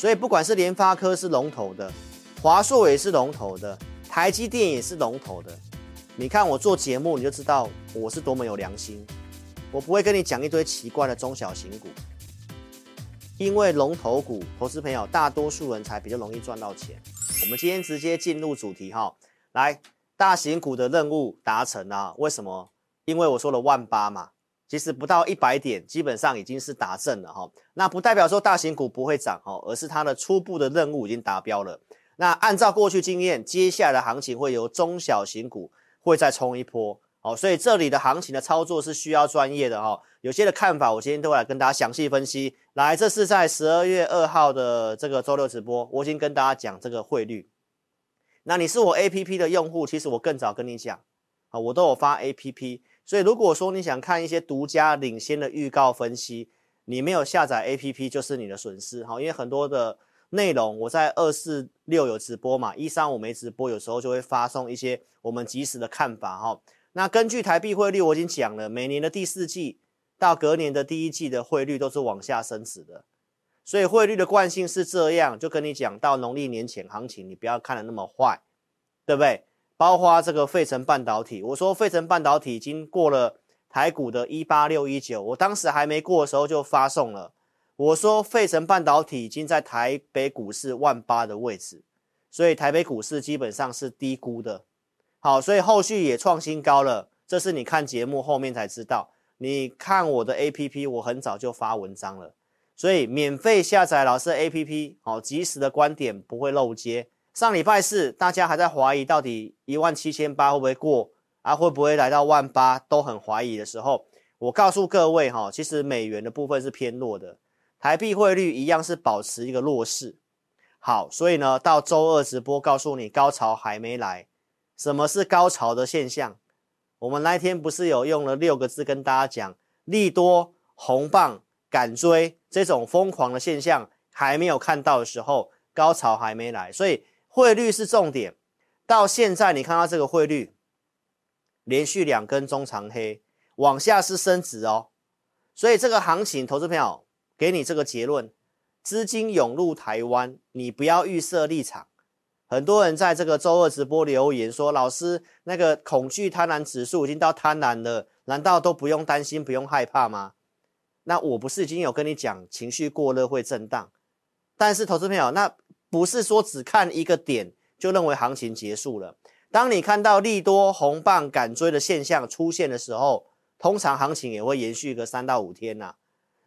所以不管是联发科是龙头的，华硕也是龙头的，台积电也是龙头的。你看我做节目，你就知道我是多么有良心。我不会跟你讲一堆奇怪的中小型股，因为龙头股，投资朋友大多数人才比较容易赚到钱。我们今天直接进入主题哈，来，大型股的任务达成啊？为什么？因为我说了万八嘛。其实不到一百点，基本上已经是达阵了哈。那不代表说大型股不会涨哈，而是它的初步的任务已经达标了。那按照过去经验，接下来的行情会由中小型股会再冲一波。好，所以这里的行情的操作是需要专业的哈。有些的看法，我今天都会来跟大家详细分析。来，这是在十二月二号的这个周六直播，我已经跟大家讲这个汇率。那你是我 APP 的用户，其实我更早跟你讲，啊，我都有发 APP。所以，如果说你想看一些独家领先的预告分析，你没有下载 APP 就是你的损失哈。因为很多的内容我在二四六有直播嘛，一三五没直播，有时候就会发送一些我们即时的看法哈。那根据台币汇率，我已经讲了，每年的第四季到隔年的第一季的汇率都是往下升值的，所以汇率的惯性是这样。就跟你讲到农历年前行情，你不要看得那么坏，对不对？包括这个费城半导体，我说费城半导体已经过了台股的一八六一九，我当时还没过的时候就发送了。我说费城半导体已经在台北股市万八的位置，所以台北股市基本上是低估的。好，所以后续也创新高了，这是你看节目后面才知道。你看我的 APP，我很早就发文章了，所以免费下载老师 APP，好，即时的观点不会漏接。上礼拜四，大家还在怀疑到底一万七千八会不会过啊？会不会来到万八？都很怀疑的时候，我告诉各位哈，其实美元的部分是偏弱的，台币汇率一样是保持一个弱势。好，所以呢，到周二直播告诉你，高潮还没来。什么是高潮的现象？我们那天不是有用了六个字跟大家讲，利多红棒敢追这种疯狂的现象还没有看到的时候，高潮还没来，所以。汇率是重点，到现在你看到这个汇率连续两根中长黑，往下是升值哦，所以这个行情，投资朋友给你这个结论：资金涌入台湾，你不要预设立场。很多人在这个周二直播留言说：“老师，那个恐惧贪婪指数已经到贪婪了，难道都不用担心、不用害怕吗？”那我不是已经有跟你讲，情绪过热会震荡，但是投资朋友那。不是说只看一个点就认为行情结束了。当你看到利多红棒敢追的现象出现的时候，通常行情也会延续个三到五天呐。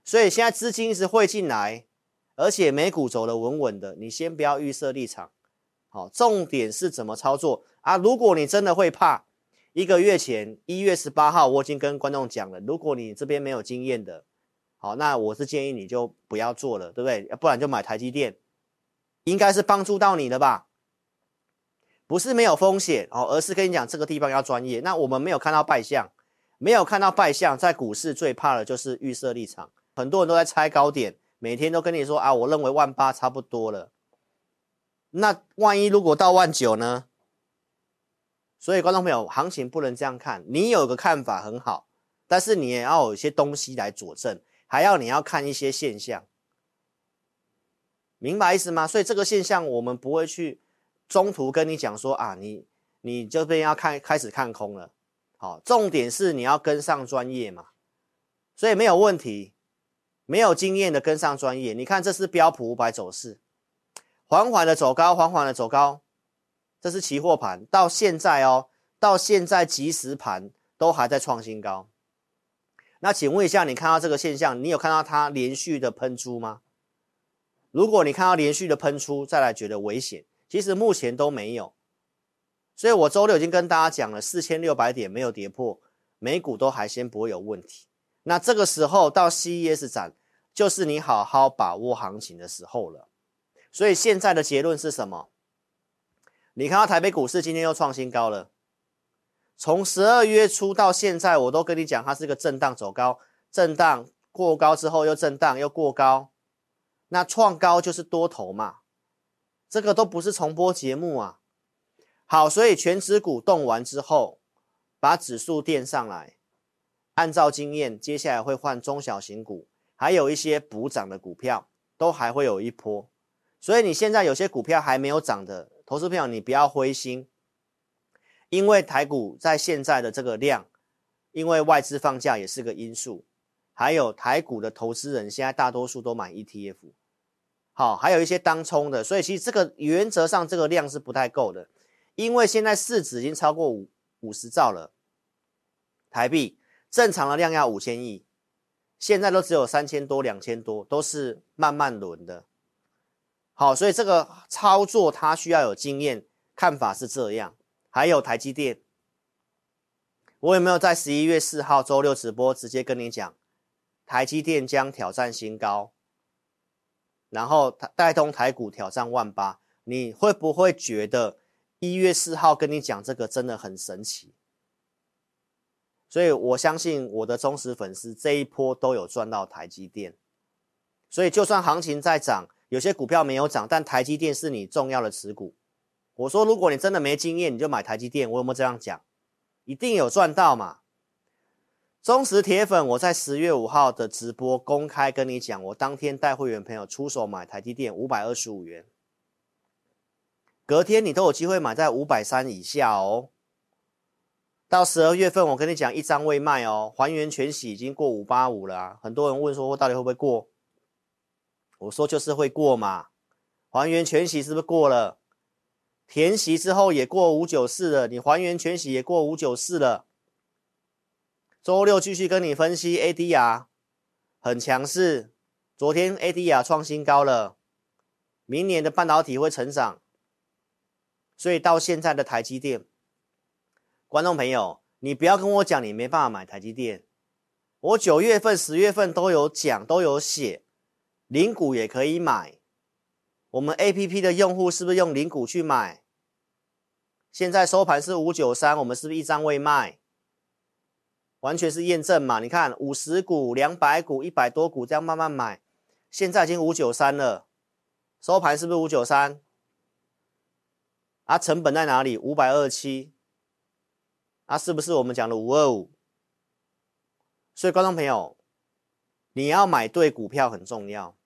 所以现在资金一直会进来，而且美股走得稳稳的，你先不要预设立场。好，重点是怎么操作啊？如果你真的会怕，一个月前一月十八号我已经跟观众讲了，如果你这边没有经验的，好，那我是建议你就不要做了，对不对？不然就买台积电。应该是帮助到你的吧，不是没有风险哦，而是跟你讲这个地方要专业。那我们没有看到败相，没有看到败相，在股市最怕的就是预设立场。很多人都在猜高点，每天都跟你说啊，我认为万八差不多了。那万一如果到万九呢？所以观众朋友，行情不能这样看。你有个看法很好，但是你也要有一些东西来佐证，还要你要看一些现象。明白意思吗？所以这个现象我们不会去中途跟你讲说啊，你你这边要看开始看空了，好，重点是你要跟上专业嘛，所以没有问题，没有经验的跟上专业。你看这是标普五百走势，缓缓的走高，缓缓的走高，这是期货盘，到现在哦，到现在即时盘都还在创新高。那请问一下，你看到这个现象，你有看到它连续的喷出吗？如果你看到连续的喷出，再来觉得危险，其实目前都没有。所以我周六已经跟大家讲了，四千六百点没有跌破，美股都还先不会有问题。那这个时候到 CES 展，就是你好好把握行情的时候了。所以现在的结论是什么？你看到台北股市今天又创新高了，从十二月初到现在，我都跟你讲，它是个震荡走高，震荡过高之后又震荡又过高。那创高就是多头嘛，这个都不是重播节目啊。好，所以全指股动完之后，把指数垫上来，按照经验，接下来会换中小型股，还有一些补涨的股票，都还会有一波。所以你现在有些股票还没有涨的，投资朋友你不要灰心，因为台股在现在的这个量，因为外资放假也是个因素，还有台股的投资人现在大多数都买 ETF，好，还有一些当冲的，所以其实这个原则上这个量是不太够的，因为现在市值已经超过五五十兆了，台币正常的量要五千亿。现在都只有三千多、两千多，都是慢慢轮的。好，所以这个操作它需要有经验，看法是这样。还有台积电，我有没有在十一月四号周六直播直接跟你讲，台积电将挑战新高，然后带动台股挑战万八？你会不会觉得一月四号跟你讲这个真的很神奇？所以我相信我的忠实粉丝这一波都有赚到台积电，所以就算行情在涨，有些股票没有涨，但台积电是你重要的持股。我说，如果你真的没经验，你就买台积电。我有没有这样讲？一定有赚到嘛？忠实铁粉，我在十月五号的直播公开跟你讲，我当天带会员朋友出手买台积电五百二十五元，隔天你都有机会买在五百三以下哦。到十二月份，我跟你讲，一张未卖哦，还原全息已经过五八五了。很多人问说，我到底会不会过？我说就是会过嘛。还原全息是不是过了？填息之后也过五九四了，你还原全息也过五九四了。周六继续跟你分析 ADR 很强势，昨天 ADR 创新高了，明年的半导体会成长，所以到现在的台积电。观众朋友，你不要跟我讲你没办法买台积电。我九月份、十月份都有讲，都有写，零股也可以买。我们 APP 的用户是不是用零股去买？现在收盘是五九三，我们是不是一张未卖？完全是验证嘛？你看五十股、两百股、一百多股这样慢慢买，现在已经五九三了，收盘是不是五九三？啊，成本在哪里？五百二七。啊、是不是我们讲的五二五？所以观众朋友，你要买对股票很重要，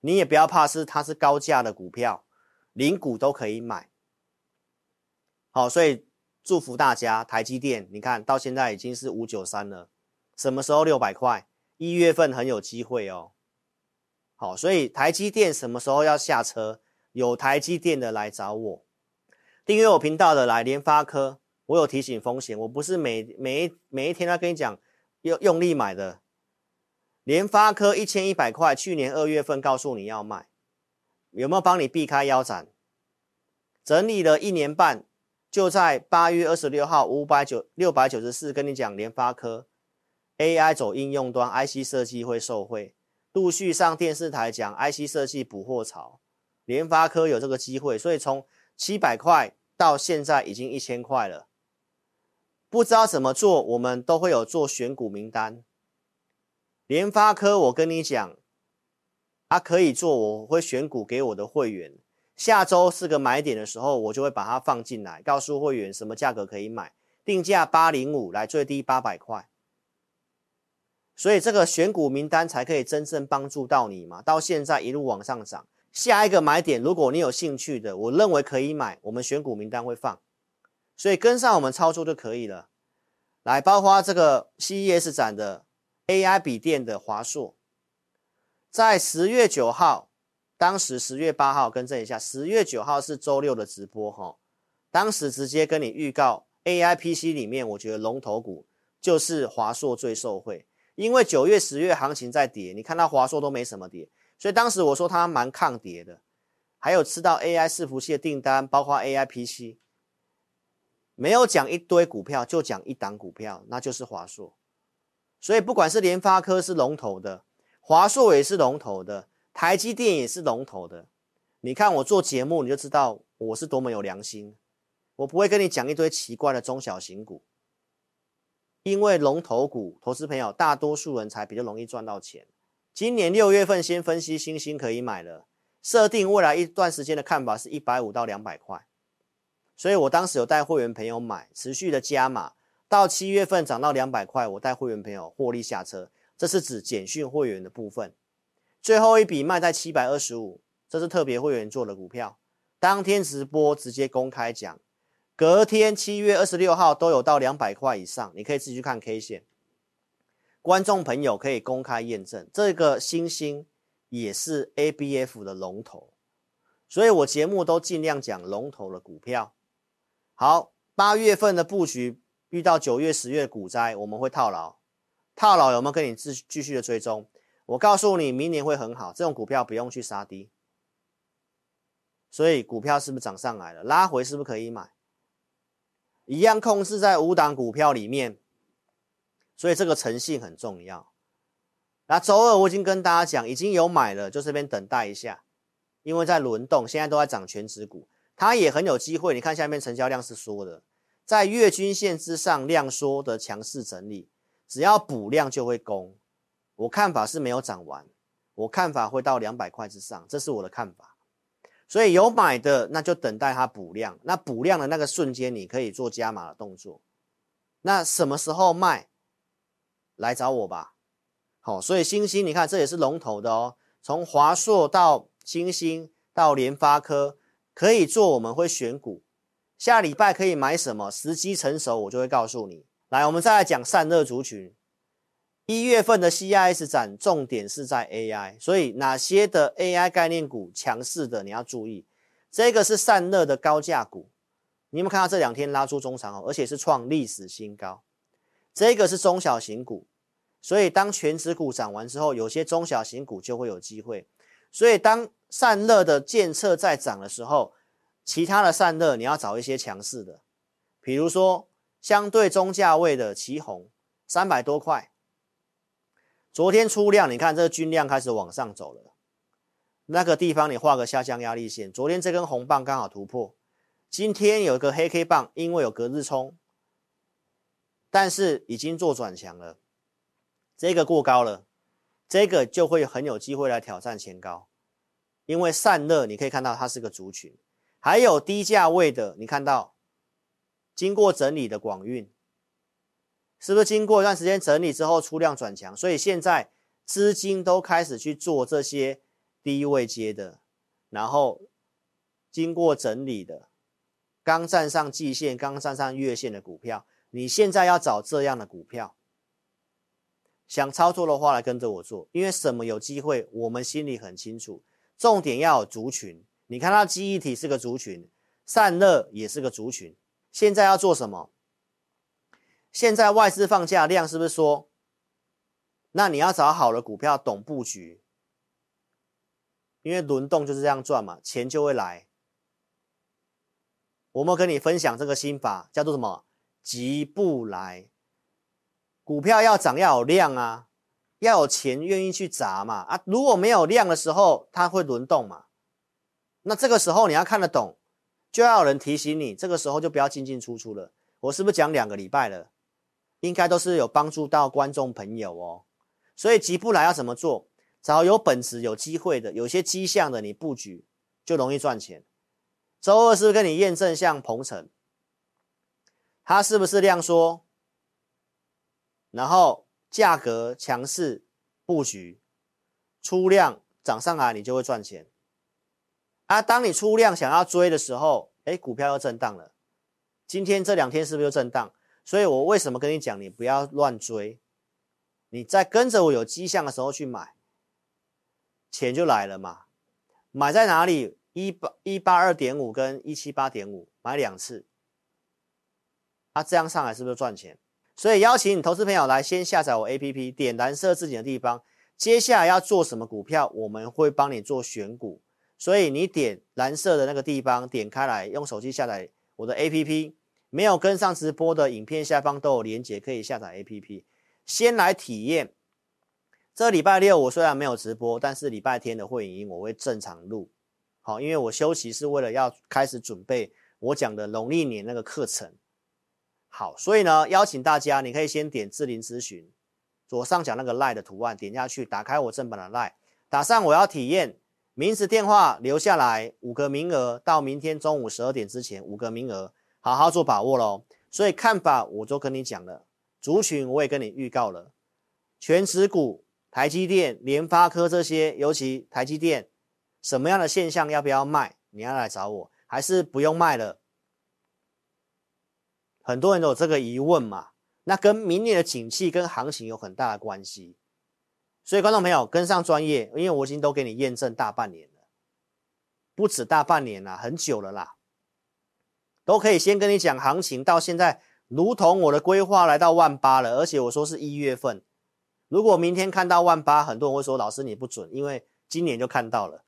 你也不要怕是它是高价的股票，零股都可以买。好，所以祝福大家，台积电，你看到现在已经是五九三了，什么时候六百块？一月份很有机会哦。好，所以台积电什么时候要下车？有台积电的来找我，订阅我频道的来联发科。我有提醒风险，我不是每每一每一天都跟你讲用用力买的。联发科一千一百块，去年二月份告诉你要卖，有没有帮你避开腰斩？整理了一年半，就在八月二十六号五百九六百九十四跟你讲联发科 AI 走应用端，IC 设计会受惠，陆续上电视台讲 IC 设计补货潮，联发科有这个机会，所以从七百块到现在已经一千块了。不知道怎么做，我们都会有做选股名单。联发科，我跟你讲，它可以做，我会选股给我的会员。下周是个买点的时候，我就会把它放进来，告诉会员什么价格可以买，定价八零五，来最低八百块。所以这个选股名单才可以真正帮助到你嘛。到现在一路往上涨，下一个买点，如果你有兴趣的，我认为可以买，我们选股名单会放。所以跟上我们操作就可以了。来，包括这个 CES 展的 AI 笔电的华硕，在十月九号，当时十月八号更正一下，十月九号是周六的直播哈。当时直接跟你预告 AI PC 里面，我觉得龙头股就是华硕最受惠，因为九月、十月行情在跌，你看到华硕都没什么跌，所以当时我说它蛮抗跌的。还有吃到 AI 伺服器的订单，包括 AI PC。没有讲一堆股票，就讲一档股票，那就是华硕。所以不管是联发科是龙头的，华硕也是龙头的，台积电也是龙头的。你看我做节目，你就知道我是多么有良心。我不会跟你讲一堆奇怪的中小型股，因为龙头股，投资朋友大多数人才比较容易赚到钱。今年六月份先分析星星可以买了，设定未来一段时间的看法是一百五到两百块。所以我当时有带会员朋友买，持续的加码，到七月份涨到两百块，我带会员朋友获利下车。这是指简讯会员的部分。最后一笔卖在七百二十五，这是特别会员做的股票，当天直播直接公开讲，隔天七月二十六号都有到两百块以上，你可以自己去看 K 线。观众朋友可以公开验证，这个星星也是 ABF 的龙头，所以我节目都尽量讲龙头的股票。好，八月份的布局遇到九月、十月股灾，我们会套牢，套牢有没有跟你继继续的追踪？我告诉你，明年会很好，这种股票不用去杀低。所以股票是不是涨上来了？拉回是不是可以买？一样控制在五档股票里面，所以这个诚信很重要。那周二我已经跟大家讲，已经有买了，就这边等待一下，因为在轮动，现在都在涨权值股，它也很有机会。你看下面成交量是缩的，在月均线之上量缩的强势整理，只要补量就会攻。我看法是没有涨完，我看法会到两百块之上，这是我的看法。所以有买的，那就等待它补量。那补量的那个瞬间，你可以做加码的动作。那什么时候卖？来找我吧。好，所以星星，你看这也是龙头的哦。从华硕到星星到联发科，可以做，我们会选股。下礼拜可以买什么？时机成熟，我就会告诉你。来，我们再来讲散热族群。一月份的 CIS 展重点是在 AI，所以哪些的 AI 概念股强势的你要注意。这个是散热的高价股，你有没有看到这两天拉出中长红，而且是创历史新高。这个是中小型股，所以当全值股涨完之后，有些中小型股就会有机会。所以当散热的建测在涨的时候，其他的散热你要找一些强势的，比如说相对中价位的奇鋐，三百多块。昨天出量，你看这个均量开始往上走了，那个地方你画个下降压力线。昨天这根红棒刚好突破，今天有一个黑 K 棒，因为有隔日冲，但是已经做转强了，这个过高了，这个就会很有机会来挑战前高，因为散热你可以看到它是个族群，还有低价位的，你看到经过整理的广运。是不是经过一段时间整理之后出量转强？所以现在资金都开始去做这些低位接的，然后经过整理的，刚站上季线、刚站上月线的股票，你现在要找这样的股票，想操作的话来跟着我做，因为什么有机会，我们心里很清楚。重点要有族群，你看它记忆体是个族群，散热也是个族群，现在要做什么？现在外资放假量是不是说？那你要找好的股票，懂布局，因为轮动就是这样赚嘛，钱就会来。我们跟你分享这个心法，叫做什么？急不来。股票要涨要有量啊，要有钱愿意去砸嘛啊！如果没有量的时候，它会轮动嘛。那这个时候你要看得懂，就要有人提醒你，这个时候就不要进进出出了。我是不是讲两个礼拜了？应该都是有帮助到观众朋友哦，所以急不来要怎么做？找有本质、有机会的，有些迹象的，你布局就容易赚钱。周二是不是跟你验证像鹏程，它是不是量缩？然后价格强势布局，出量涨上来，你就会赚钱。啊，当你出量想要追的时候，哎，股票又震荡了。今天这两天是不是又震荡？所以我为什么跟你讲，你不要乱追，你在跟着我有迹象的时候去买，钱就来了嘛。买在哪里？一八一八二点五跟一七八点五，买两次，啊，这样上来是不是赚钱？所以邀请你投资朋友来先下载我 APP，点蓝色字体的地方，接下来要做什么股票，我们会帮你做选股。所以你点蓝色的那个地方，点开来，用手机下载我的 APP。没有跟上直播的影片下方都有连接，可以下载 APP，先来体验。这礼拜六我虽然没有直播，但是礼拜天的会影音我会正常录。好，因为我休息是为了要开始准备我讲的农历年那个课程。好，所以呢，邀请大家，你可以先点智霖咨询，左上角那个 LINE 的图案，点下去，打开我正版的 Lie，打上我要体验，名字电话留下来，五个名额，到明天中午十二点之前，五个名额。好好做把握喽，所以看法我都跟你讲了，族群我也跟你预告了，全持股、台积电、联发科这些，尤其台积电什么样的现象要不要卖？你要来找我，还是不用卖了？很多人都有这个疑问嘛。那跟明年的景气跟行情有很大的关系。所以观众朋友跟上专业，因为我已经都给你验证大半年了，不止大半年啦，很久了啦，都可以先跟你讲行情，到现在如同我的规划来到万八了，而且我说是一月份，如果明天看到万八，很多人会说老师你不准，因为今年就看到了。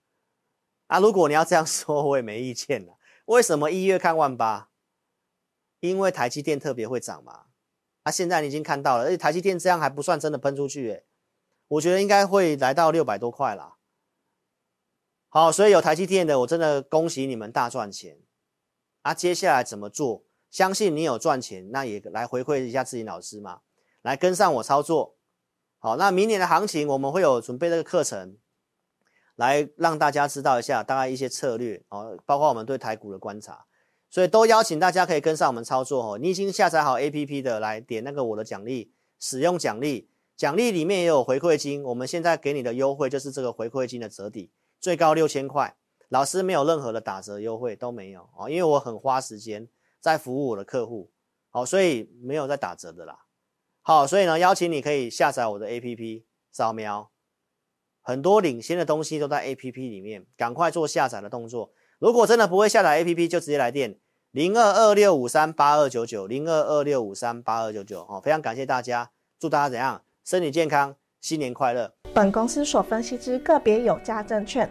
啊，如果你要这样说，我也没意见了。为什么一月看万八？因为台积电特别会涨嘛。啊，现在你已经看到了，而且台积电这样还不算真的喷出去，诶我觉得应该会来到六百多块啦。好，所以有台积电的，我真的恭喜你们大赚钱。啊，接下来怎么做？相信你有赚钱，那也来回馈一下自己老师嘛，来跟上我操作。好，那明年的行情我们会有准备这个课程。来让大家知道一下大概一些策略哦，包括我们对台股的观察，所以都邀请大家可以跟上我们操作哦。你已经下载好 APP 的，来点那个我的奖励，使用奖励，奖励里面也有回馈金。我们现在给你的优惠就是这个回馈金的折抵，最高六千块。老师没有任何的打折优惠都没有哦，因为我很花时间在服务我的客户，好，所以没有在打折的啦。好，所以呢，邀请你可以下载我的 APP，扫描。很多领先的东西都在 APP 里面，赶快做下载的动作。如果真的不会下载 APP，就直接来电零二二六五三八二九九零二二六五三八二九九。哦，非常感谢大家，祝大家怎样？身体健康，新年快乐。本公司所分析之个别有价证券，